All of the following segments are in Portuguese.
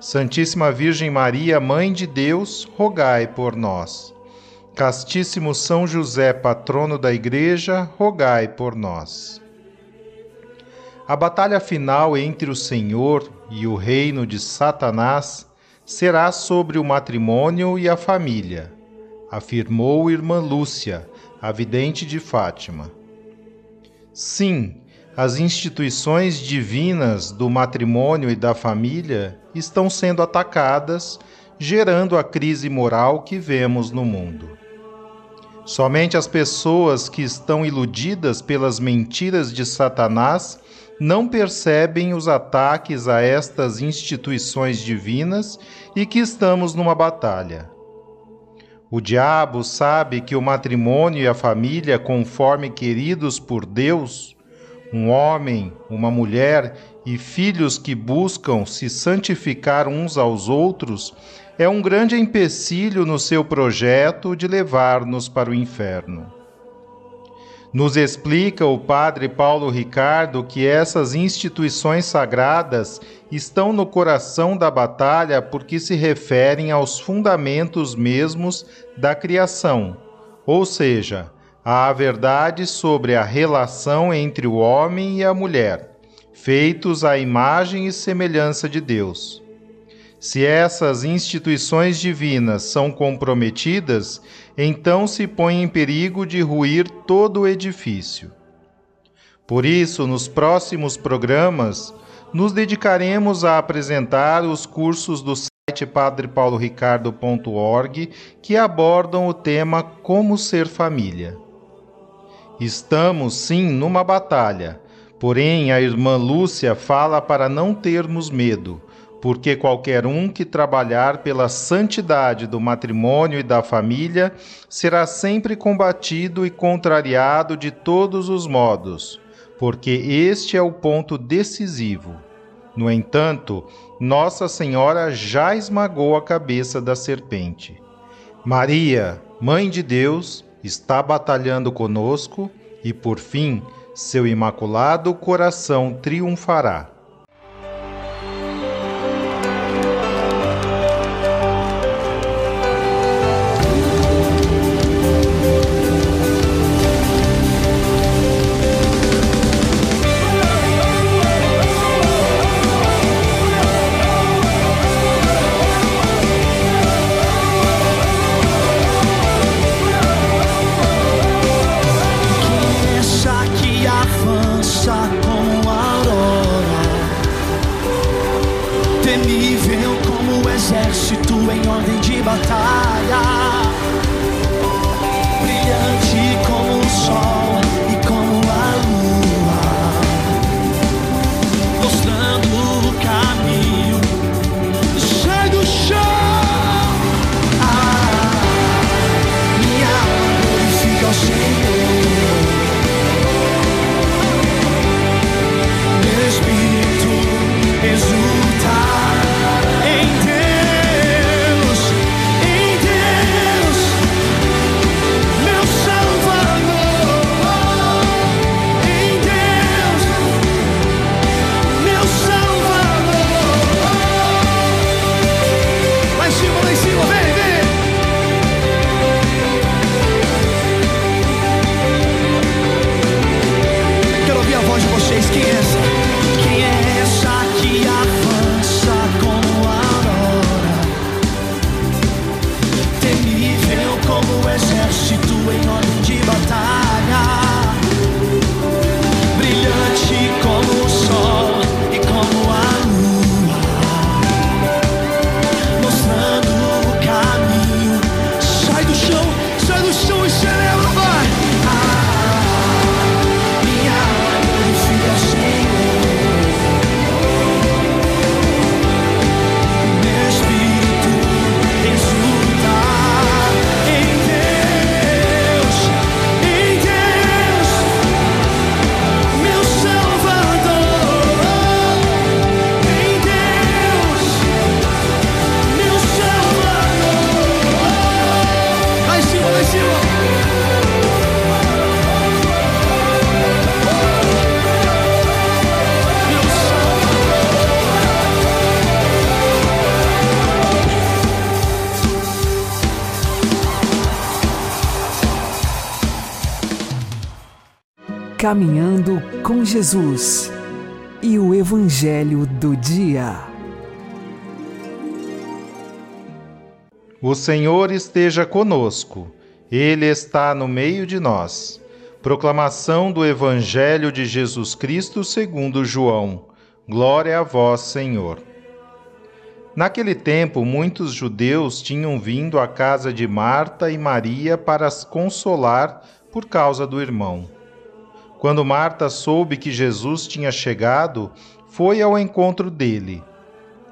Santíssima Virgem Maria, Mãe de Deus, rogai por nós. Castíssimo São José, patrono da Igreja, rogai por nós. A batalha final entre o Senhor e o reino de Satanás será sobre o matrimônio e a família, afirmou irmã Lúcia, a vidente de Fátima. Sim, as instituições divinas do matrimônio e da família estão sendo atacadas, gerando a crise moral que vemos no mundo. Somente as pessoas que estão iludidas pelas mentiras de Satanás não percebem os ataques a estas instituições divinas e que estamos numa batalha. O diabo sabe que o matrimônio e a família, conforme queridos por Deus, um homem, uma mulher e filhos que buscam se santificar uns aos outros é um grande empecilho no seu projeto de levar-nos para o inferno. Nos explica o padre Paulo Ricardo que essas instituições sagradas estão no coração da batalha porque se referem aos fundamentos mesmos da criação, ou seja, à verdade sobre a relação entre o homem e a mulher, feitos à imagem e semelhança de Deus. Se essas instituições divinas são comprometidas, então se põe em perigo de ruir todo o edifício. Por isso, nos próximos programas, nos dedicaremos a apresentar os cursos do site padrepauloricardo.org que abordam o tema Como Ser Família. Estamos sim numa batalha, porém a irmã Lúcia fala para não termos medo, porque qualquer um que trabalhar pela santidade do matrimônio e da família será sempre combatido e contrariado de todos os modos, porque este é o ponto decisivo. No entanto, Nossa Senhora já esmagou a cabeça da serpente. Maria, Mãe de Deus, está batalhando conosco e, por fim, seu imaculado coração triunfará. yes. Caminhando com Jesus e o Evangelho do Dia. O Senhor esteja conosco, Ele está no meio de nós. Proclamação do Evangelho de Jesus Cristo segundo João. Glória a vós, Senhor. Naquele tempo, muitos judeus tinham vindo à casa de Marta e Maria para as consolar por causa do irmão. Quando Marta soube que Jesus tinha chegado, foi ao encontro dele.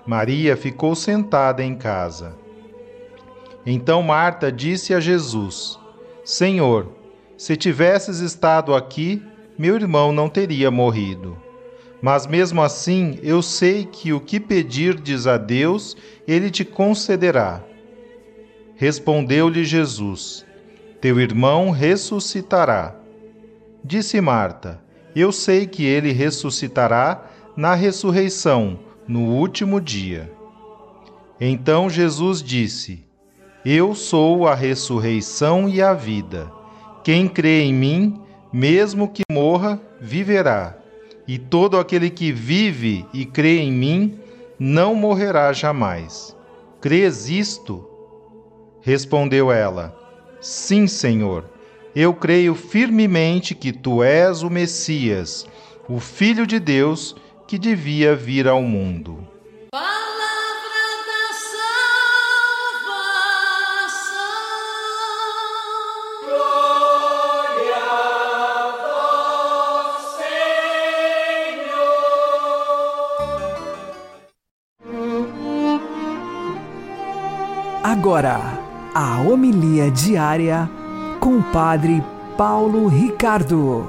Maria ficou sentada em casa. Então Marta disse a Jesus: Senhor, se tivesses estado aqui, meu irmão não teria morrido. Mas mesmo assim, eu sei que o que pedirdes a Deus, ele te concederá. Respondeu-lhe Jesus: Teu irmão ressuscitará. Disse Marta: Eu sei que ele ressuscitará na ressurreição, no último dia. Então Jesus disse: Eu sou a ressurreição e a vida. Quem crê em mim, mesmo que morra, viverá e todo aquele que vive e crê em mim não morrerá jamais. Crês isto? Respondeu ela: Sim, Senhor. Eu creio firmemente que tu és o Messias, o Filho de Deus que devia vir ao mundo. Agora, a homilia diária com o Padre Paulo Ricardo.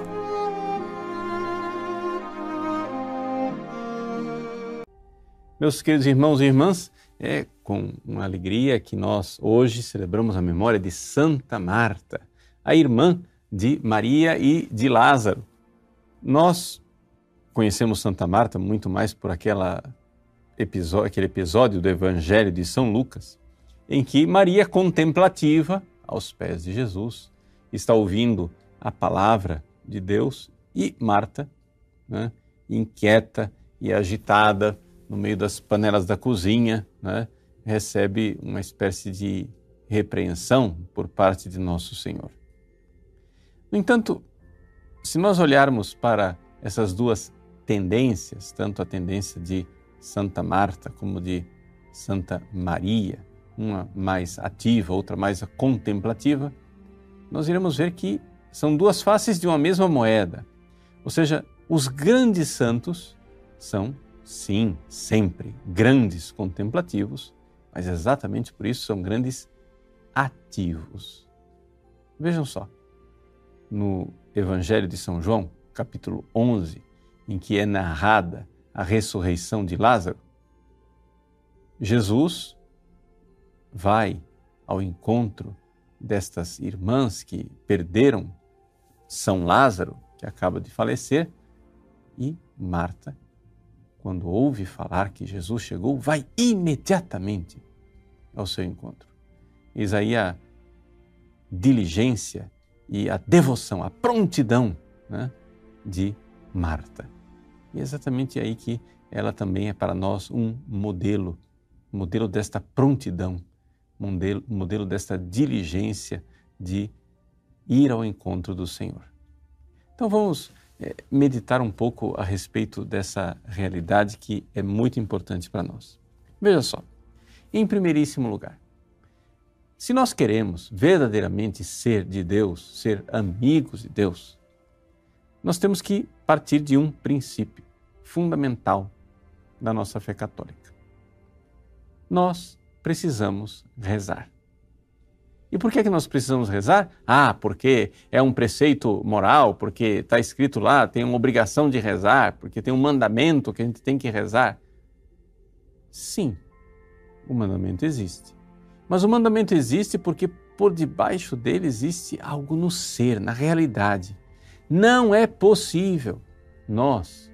Meus queridos irmãos e irmãs, é com uma alegria que nós hoje celebramos a memória de Santa Marta, a irmã de Maria e de Lázaro. Nós conhecemos Santa Marta muito mais por aquela episódio, aquele episódio do Evangelho de São Lucas, em que Maria, contemplativa, aos pés de Jesus, está ouvindo a palavra de Deus e Marta, né, inquieta e agitada no meio das panelas da cozinha, né, recebe uma espécie de repreensão por parte de nosso Senhor. No entanto, se nós olharmos para essas duas tendências, tanto a tendência de Santa Marta como de Santa Maria, uma mais ativa, outra mais contemplativa, nós iremos ver que são duas faces de uma mesma moeda. Ou seja, os grandes santos são, sim, sempre grandes contemplativos, mas exatamente por isso são grandes ativos. Vejam só, no Evangelho de São João, capítulo 11, em que é narrada a ressurreição de Lázaro, Jesus vai ao encontro destas irmãs que perderam São Lázaro, que acaba de falecer, e Marta, quando ouve falar que Jesus chegou, vai imediatamente ao seu encontro. Eis aí a diligência e a devoção, a prontidão né, de Marta. E é exatamente aí que ela também é para nós um modelo, modelo desta prontidão modelo, modelo desta diligência de ir ao encontro do Senhor. Então vamos é, meditar um pouco a respeito dessa realidade que é muito importante para nós. Veja só, em primeiríssimo lugar, se nós queremos verdadeiramente ser de Deus, ser amigos de Deus, nós temos que partir de um princípio fundamental da nossa fé católica. Nós precisamos rezar. E por que, que nós precisamos rezar? Ah, porque é um preceito moral, porque está escrito lá, tem uma obrigação de rezar, porque tem um mandamento que a gente tem que rezar. Sim, o mandamento existe. Mas o mandamento existe porque por debaixo dele existe algo no ser, na realidade. Não é possível nós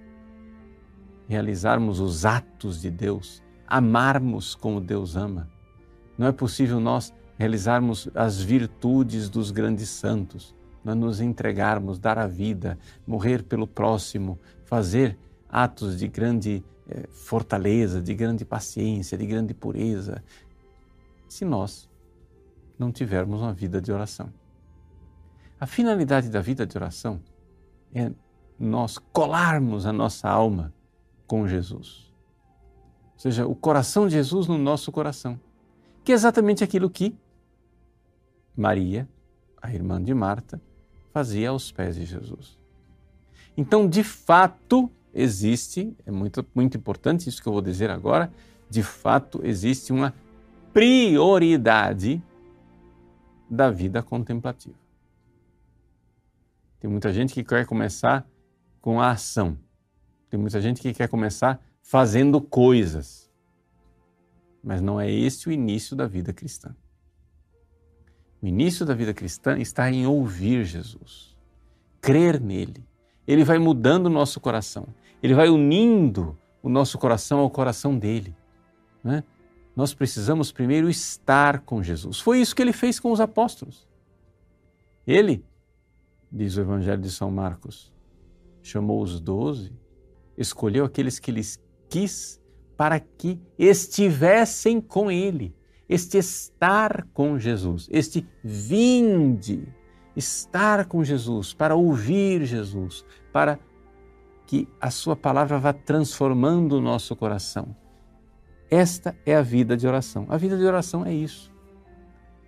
realizarmos os atos de Deus amarmos como Deus ama. Não é possível nós realizarmos as virtudes dos grandes santos nós nos entregarmos, dar a vida, morrer pelo próximo, fazer atos de grande eh, fortaleza, de grande paciência, de grande pureza, se nós não tivermos uma vida de oração. A finalidade da vida de oração é nós colarmos a nossa alma com Jesus. Seja, o coração de Jesus no nosso coração, que é exatamente aquilo que Maria, a irmã de Marta, fazia aos pés de Jesus. Então, de fato, existe, é muito, muito importante isso que eu vou dizer agora, de fato existe uma prioridade da vida contemplativa. Tem muita gente que quer começar com a ação. Tem muita gente que quer começar fazendo coisas. Mas não é esse o início da vida cristã. O início da vida cristã está em ouvir Jesus, crer nele. Ele vai mudando o nosso coração, ele vai unindo o nosso coração ao coração dele. Né? Nós precisamos primeiro estar com Jesus. Foi isso que ele fez com os apóstolos. Ele, diz o Evangelho de São Marcos, chamou os doze, escolheu aqueles que lhes quis para que estivessem com ele este estar com Jesus, este vinde, estar com Jesus, para ouvir Jesus, para que a Sua palavra vá transformando o nosso coração. Esta é a vida de oração. A vida de oração é isso.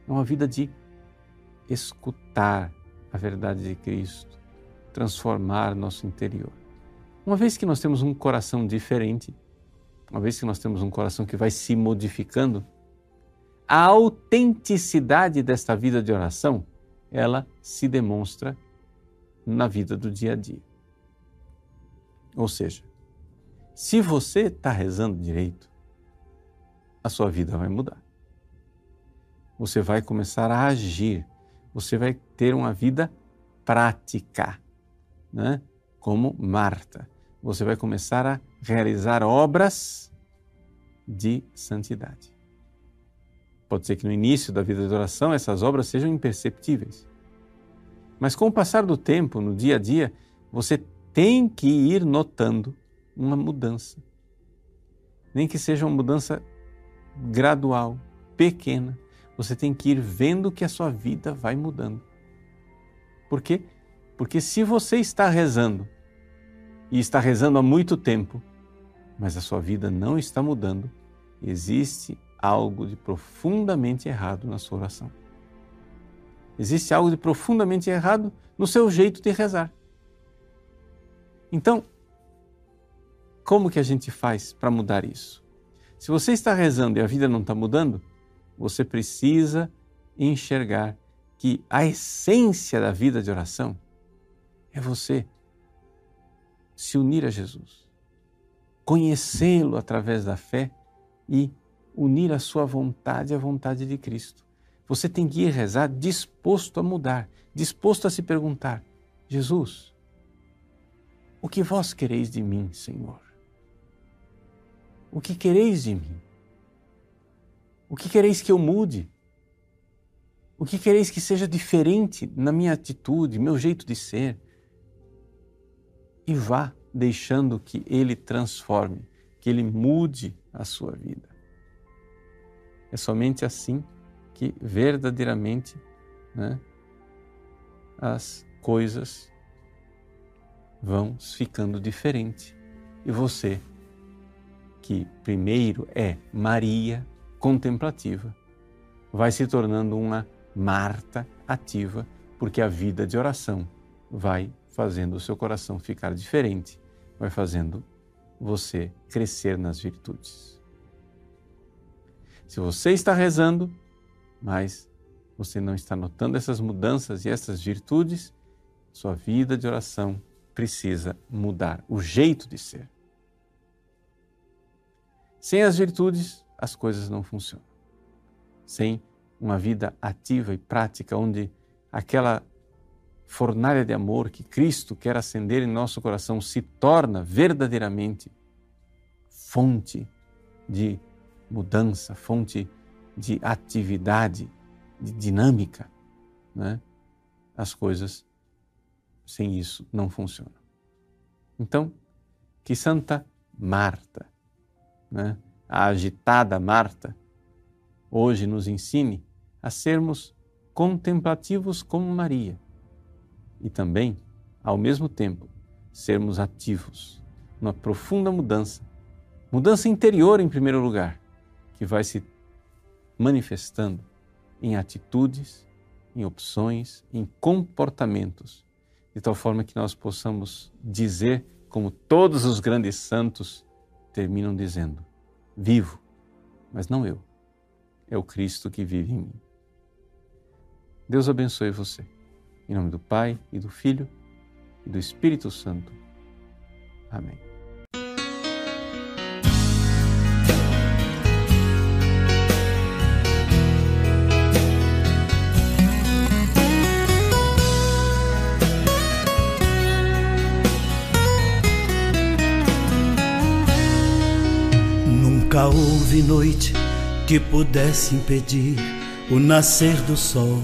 É uma vida de escutar a verdade de Cristo, transformar nosso interior. Uma vez que nós temos um coração diferente, uma vez que nós temos um coração que vai se modificando, a autenticidade desta vida de oração, ela se demonstra na vida do dia a dia. Ou seja, se você está rezando direito, a sua vida vai mudar. Você vai começar a agir, você vai ter uma vida prática, né? como Marta. Você vai começar a realizar obras de santidade. Pode ser que no início da vida de oração essas obras sejam imperceptíveis. Mas com o passar do tempo, no dia a dia, você tem que ir notando uma mudança. Nem que seja uma mudança gradual, pequena. Você tem que ir vendo que a sua vida vai mudando. Por quê? Porque se você está rezando, e está rezando há muito tempo, mas a sua vida não está mudando, existe algo de profundamente errado na sua oração. Existe algo de profundamente errado no seu jeito de rezar. Então, como que a gente faz para mudar isso? Se você está rezando e a vida não está mudando, você precisa enxergar que a essência da vida de oração é você se unir a Jesus, conhecê-lo através da fé e unir a sua vontade à vontade de Cristo. Você tem que ir rezar disposto a mudar, disposto a se perguntar: Jesus, o que vós quereis de mim, Senhor? O que quereis de mim? O que quereis que eu mude? O que quereis que seja diferente na minha atitude, meu jeito de ser? E vá deixando que Ele transforme, que Ele mude a sua vida. É somente assim que verdadeiramente né, as coisas vão ficando diferentes. E você, que primeiro é Maria contemplativa, vai se tornando uma Marta ativa, porque a vida de oração vai fazendo o seu coração ficar diferente, vai fazendo você crescer nas virtudes. Se você está rezando, mas você não está notando essas mudanças e essas virtudes, sua vida de oração precisa mudar o jeito de ser. Sem as virtudes, as coisas não funcionam. Sem uma vida ativa e prática, onde aquela fornalha de amor que Cristo quer acender em nosso coração se torna verdadeiramente fonte de mudança, fonte de atividade, de dinâmica, né? as coisas sem isso não funcionam. Então, que Santa Marta, né, a agitada Marta, hoje nos ensine a sermos contemplativos como Maria e também, ao mesmo tempo, sermos ativos numa profunda mudança, mudança interior em primeiro lugar, que vai se manifestando em atitudes, em opções, em comportamentos, de tal forma que nós possamos dizer, como todos os grandes santos terminam dizendo: Vivo, mas não eu, é o Cristo que vive em mim. Deus abençoe você. Em nome do Pai e do Filho e do Espírito Santo. Amém. Nunca houve noite que pudesse impedir o nascer do sol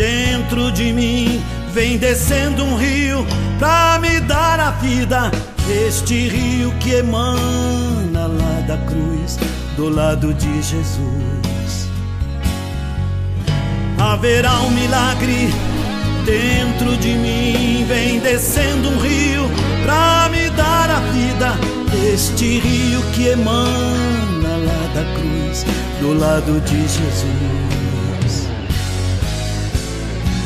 dentro de mim. Vem descendo um rio pra me dar a vida. Este rio que emana lá da cruz, do lado de Jesus. Haverá um milagre dentro de mim. Vem descendo um rio pra me dar a vida. Este rio que emana lá da cruz, do lado de Jesus.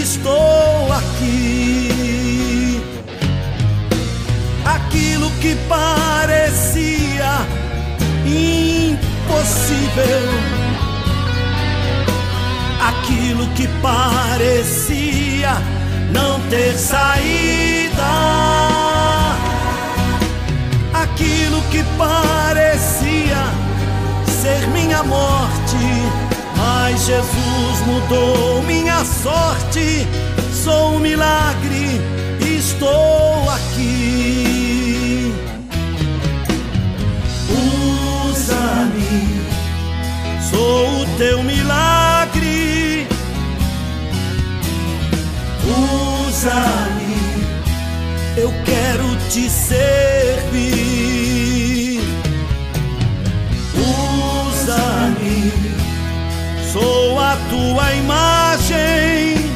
estou aqui. Aquilo que parecia impossível, aquilo que parecia não ter saída aquilo que parecia ser minha morte. Mas Jesus mudou minha sorte. Sou um milagre, estou aqui. Usa-me, sou o teu milagre. Usa-me, eu quero te servir. Imagem.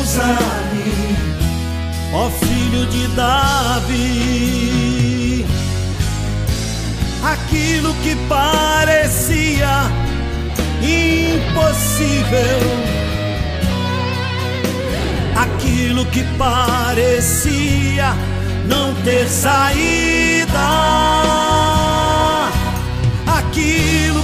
Usa-me, ó filho de Davi. Aquilo que parecia impossível aquilo que parecia não ter saída, aquilo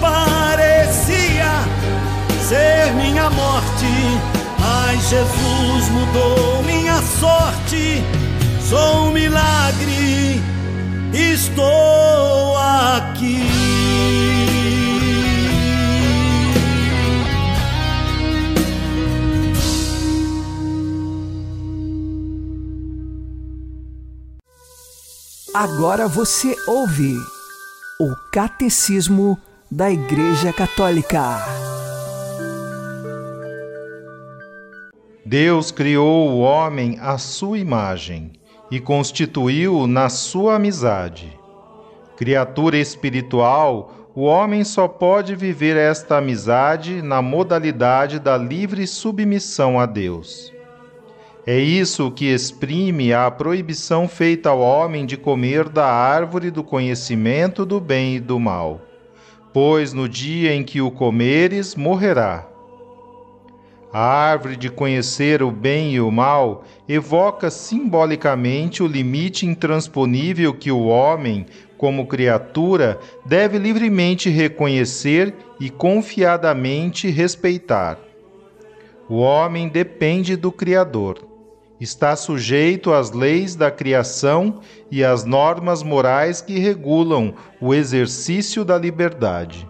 parecia ser minha morte. Mas Jesus mudou minha sorte, sou um milagre, estou aqui. Agora você ouve o Catecismo da Igreja Católica. Deus criou o homem à sua imagem e constituiu-o na sua amizade. Criatura espiritual, o homem só pode viver esta amizade na modalidade da livre submissão a Deus. É isso que exprime a proibição feita ao homem de comer da árvore do conhecimento do bem e do mal, pois no dia em que o comeres, morrerá. A árvore de conhecer o bem e o mal evoca simbolicamente o limite intransponível que o homem, como criatura, deve livremente reconhecer e confiadamente respeitar. O homem depende do Criador está sujeito às leis da criação e às normas morais que regulam o exercício da liberdade.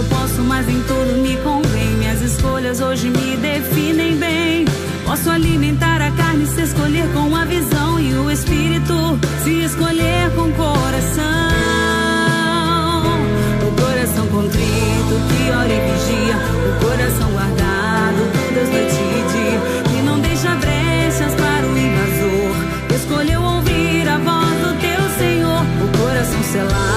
eu posso, mas em tudo me convém. Minhas escolhas hoje me definem bem. Posso alimentar a carne se escolher com a visão e o espírito se escolher com o coração. O coração contrito que ora e vigia, o coração guardado por Deus noite e dia, que não deixa brechas para o invasor. Escolheu ouvir a voz do teu Senhor, o coração selado.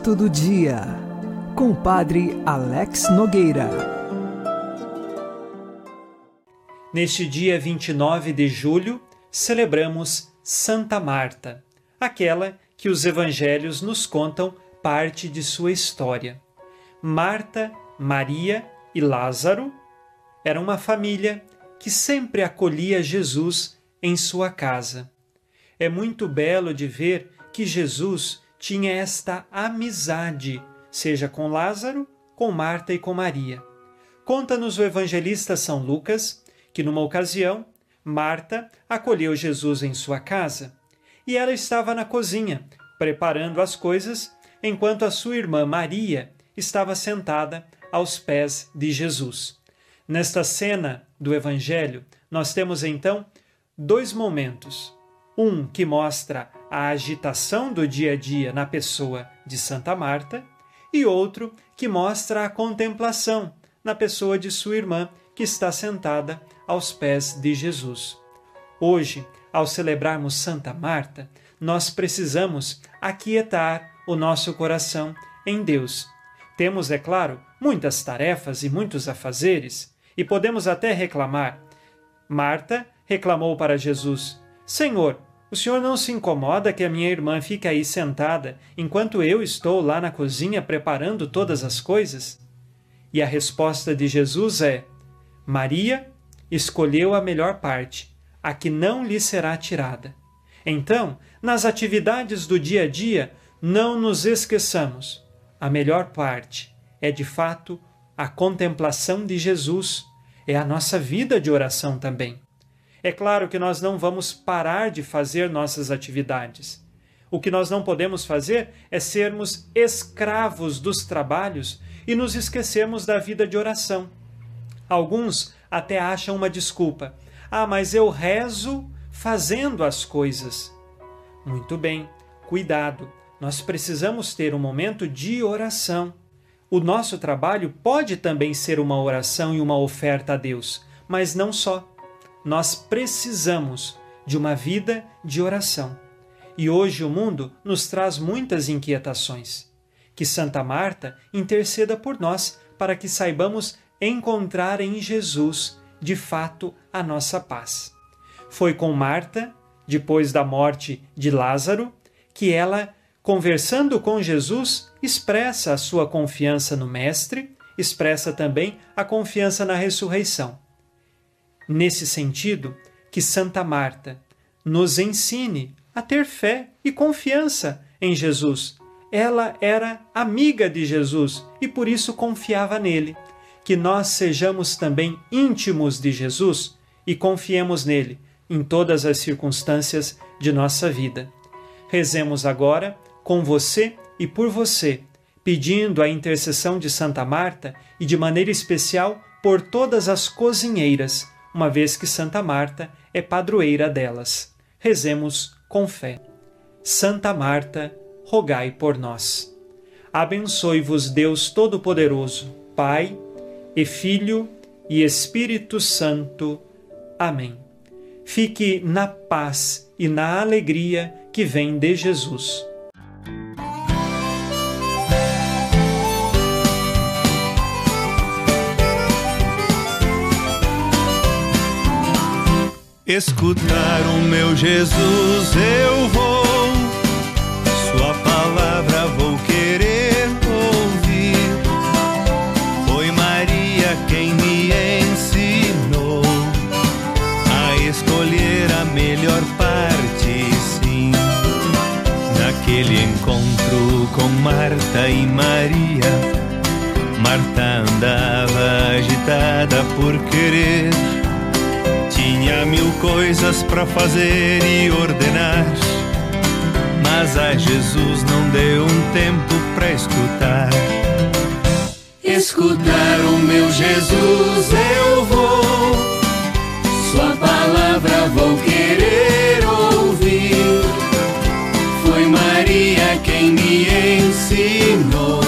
Santo do Dia, com o Padre Alex Nogueira. Neste dia 29 de julho, celebramos Santa Marta, aquela que os evangelhos nos contam parte de sua história. Marta, Maria e Lázaro eram uma família que sempre acolhia Jesus em sua casa. É muito belo de ver que Jesus tinha esta amizade, seja com Lázaro, com Marta e com Maria. Conta-nos o evangelista São Lucas que, numa ocasião, Marta acolheu Jesus em sua casa e ela estava na cozinha, preparando as coisas, enquanto a sua irmã Maria estava sentada aos pés de Jesus. Nesta cena do Evangelho, nós temos então dois momentos. Um que mostra a agitação do dia a dia na pessoa de Santa Marta, e outro que mostra a contemplação na pessoa de sua irmã, que está sentada aos pés de Jesus. Hoje, ao celebrarmos Santa Marta, nós precisamos aquietar o nosso coração em Deus. Temos, é claro, muitas tarefas e muitos afazeres, e podemos até reclamar. Marta reclamou para Jesus: Senhor, o senhor não se incomoda que a minha irmã fique aí sentada enquanto eu estou lá na cozinha preparando todas as coisas? E a resposta de Jesus é: Maria escolheu a melhor parte, a que não lhe será tirada. Então, nas atividades do dia a dia, não nos esqueçamos. A melhor parte é, de fato, a contemplação de Jesus, é a nossa vida de oração também. É claro que nós não vamos parar de fazer nossas atividades. O que nós não podemos fazer é sermos escravos dos trabalhos e nos esquecermos da vida de oração. Alguns até acham uma desculpa. Ah, mas eu rezo fazendo as coisas. Muito bem, cuidado. Nós precisamos ter um momento de oração. O nosso trabalho pode também ser uma oração e uma oferta a Deus, mas não só nós precisamos de uma vida de oração. E hoje o mundo nos traz muitas inquietações. Que Santa Marta interceda por nós para que saibamos encontrar em Jesus, de fato, a nossa paz. Foi com Marta, depois da morte de Lázaro, que ela, conversando com Jesus, expressa a sua confiança no Mestre, expressa também a confiança na ressurreição. Nesse sentido, que Santa Marta nos ensine a ter fé e confiança em Jesus. Ela era amiga de Jesus e por isso confiava nele. Que nós sejamos também íntimos de Jesus e confiemos nele em todas as circunstâncias de nossa vida. Rezemos agora com você e por você, pedindo a intercessão de Santa Marta e de maneira especial por todas as cozinheiras uma vez que Santa Marta é padroeira delas. Rezemos com fé. Santa Marta, rogai por nós. Abençoe-vos Deus Todo-Poderoso, Pai e Filho e Espírito Santo. Amém. Fique na paz e na alegria que vem de Jesus. Escutar o meu Jesus eu vou, Sua palavra vou querer ouvir. Foi Maria quem me ensinou a escolher a melhor parte, sim. Naquele encontro com Marta e Maria, Marta andava agitada por querer tinha mil coisas para fazer e ordenar, mas a Jesus não deu um tempo para escutar. Escutar o meu Jesus eu vou, Sua palavra vou querer ouvir. Foi Maria quem me ensinou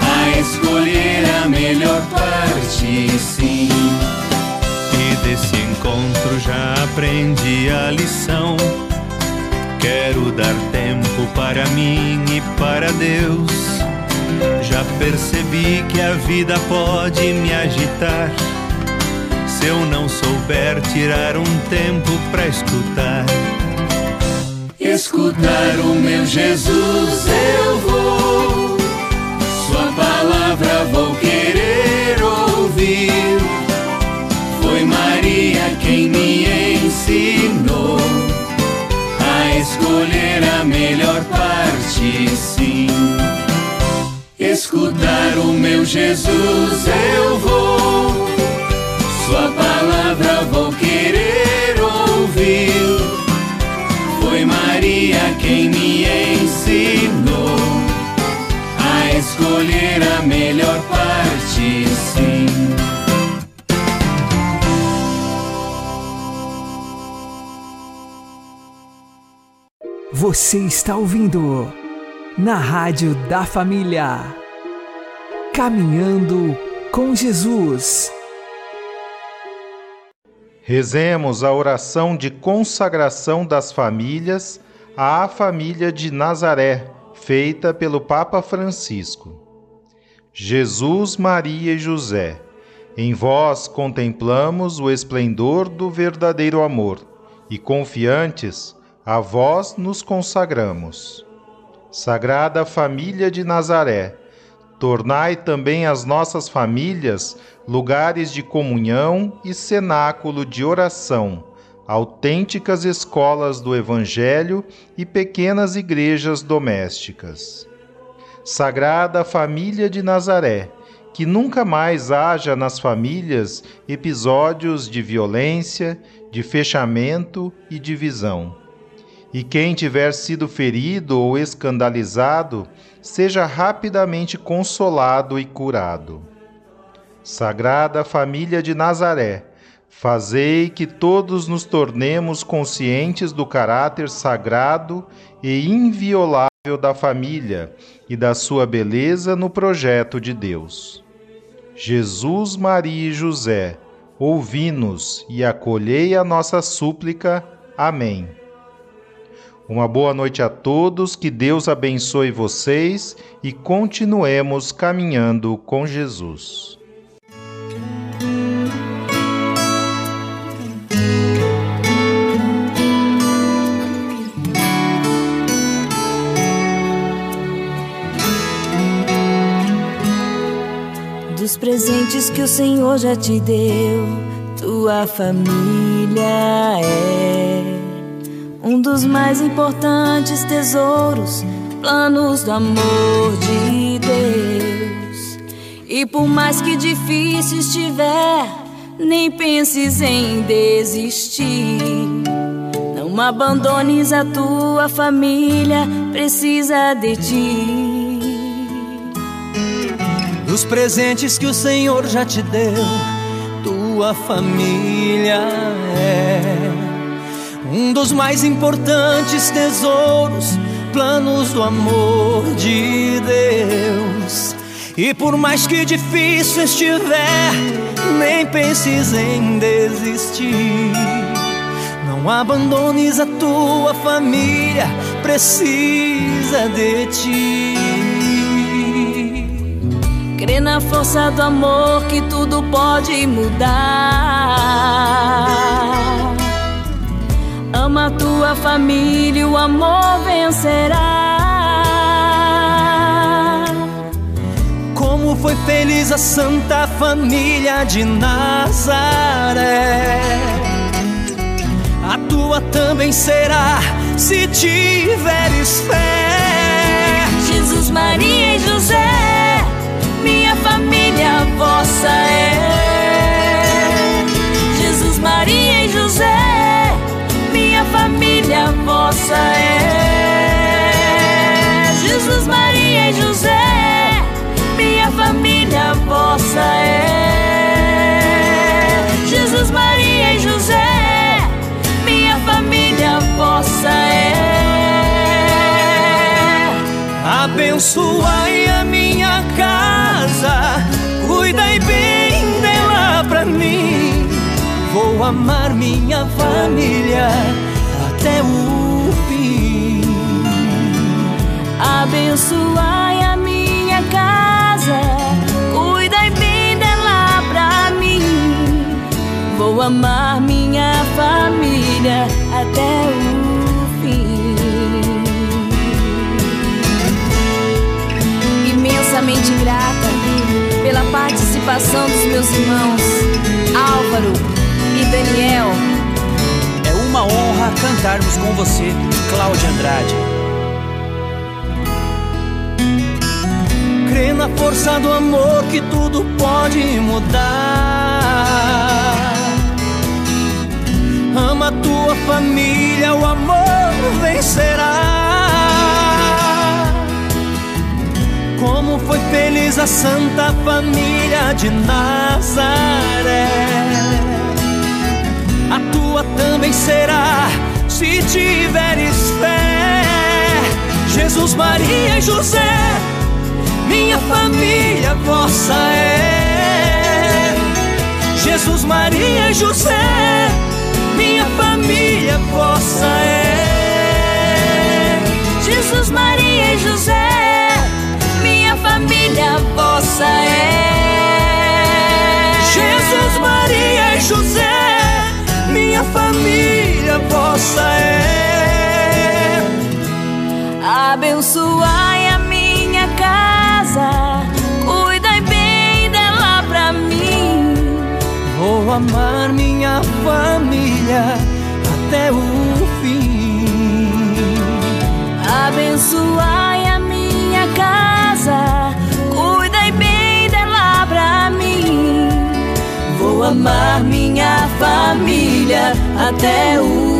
a escolher a melhor parte, sim desse encontro já aprendi a lição quero dar tempo para mim e para Deus. Já percebi que a vida pode me agitar. Se eu não souber tirar um tempo para escutar, escutar o meu Jesus eu vou, Sua palavra vou querer ouvir. Quem me ensinou escolher a melhor parte, sim. Escutar o meu Jesus eu vou, Sua palavra vou querer ouvir. Foi Maria quem me ensinou a escolher a melhor parte, sim. Você está ouvindo na Rádio da Família. Caminhando com Jesus. Rezemos a oração de consagração das famílias à família de Nazaré, feita pelo Papa Francisco. Jesus, Maria e José, em vós contemplamos o esplendor do verdadeiro amor e confiantes a vós nos consagramos. Sagrada Família de Nazaré, tornai também as nossas famílias lugares de comunhão e cenáculo de oração, autênticas escolas do Evangelho e pequenas igrejas domésticas. Sagrada Família de Nazaré, que nunca mais haja nas famílias episódios de violência, de fechamento e divisão e quem tiver sido ferido ou escandalizado, seja rapidamente consolado e curado. Sagrada Família de Nazaré, fazei que todos nos tornemos conscientes do caráter sagrado e inviolável da família e da sua beleza no projeto de Deus. Jesus, Maria e José, ouvi-nos e acolhei a nossa súplica. Amém. Uma boa noite a todos, que Deus abençoe vocês e continuemos caminhando com Jesus. Dos presentes que o Senhor já te deu, tua família é um dos mais importantes tesouros, planos do amor de Deus. E por mais que difícil estiver, nem penses em desistir. Não abandones a tua família, precisa de ti. Dos presentes que o Senhor já te deu, tua família é um dos mais importantes tesouros, planos do amor de Deus. E por mais que difícil estiver, nem penses em desistir. Não abandones a tua família, precisa de ti. Crê na força do amor que tudo pode mudar. Ama a tua família, o amor vencerá. Como foi feliz a santa família de Nazaré. A tua também será, se tiveres fé. Jesus, Maria e José, minha família vossa é. Vossa é. Jesus, Maria e José, minha família vossa é. Jesus, Maria e José, minha família vossa é. Abençoai a minha casa, cuidai bem dela pra mim. Vou amar minha família até o Abençoai a minha casa, cuidai bem dela pra mim. Vou amar minha família até o fim. Imensamente grata pela participação dos meus irmãos Álvaro e Daniel. É uma honra cantarmos com você, Cláudia Andrade. Na força do amor que tudo pode mudar. Ama tua família, o amor vencerá. Como foi feliz a santa família de Nazaré. A tua também será, se tiveres fé. Jesus, Maria e José, minha família vossa é. Jesus, Maria e José, minha família vossa é. Jesus, Maria e José, minha família vossa é. Jesus, Maria e José, minha família vossa é. Abençoai Vou amar minha família até o fim. Abençoai a minha casa, cuidai bem dela pra mim. Vou amar minha família até o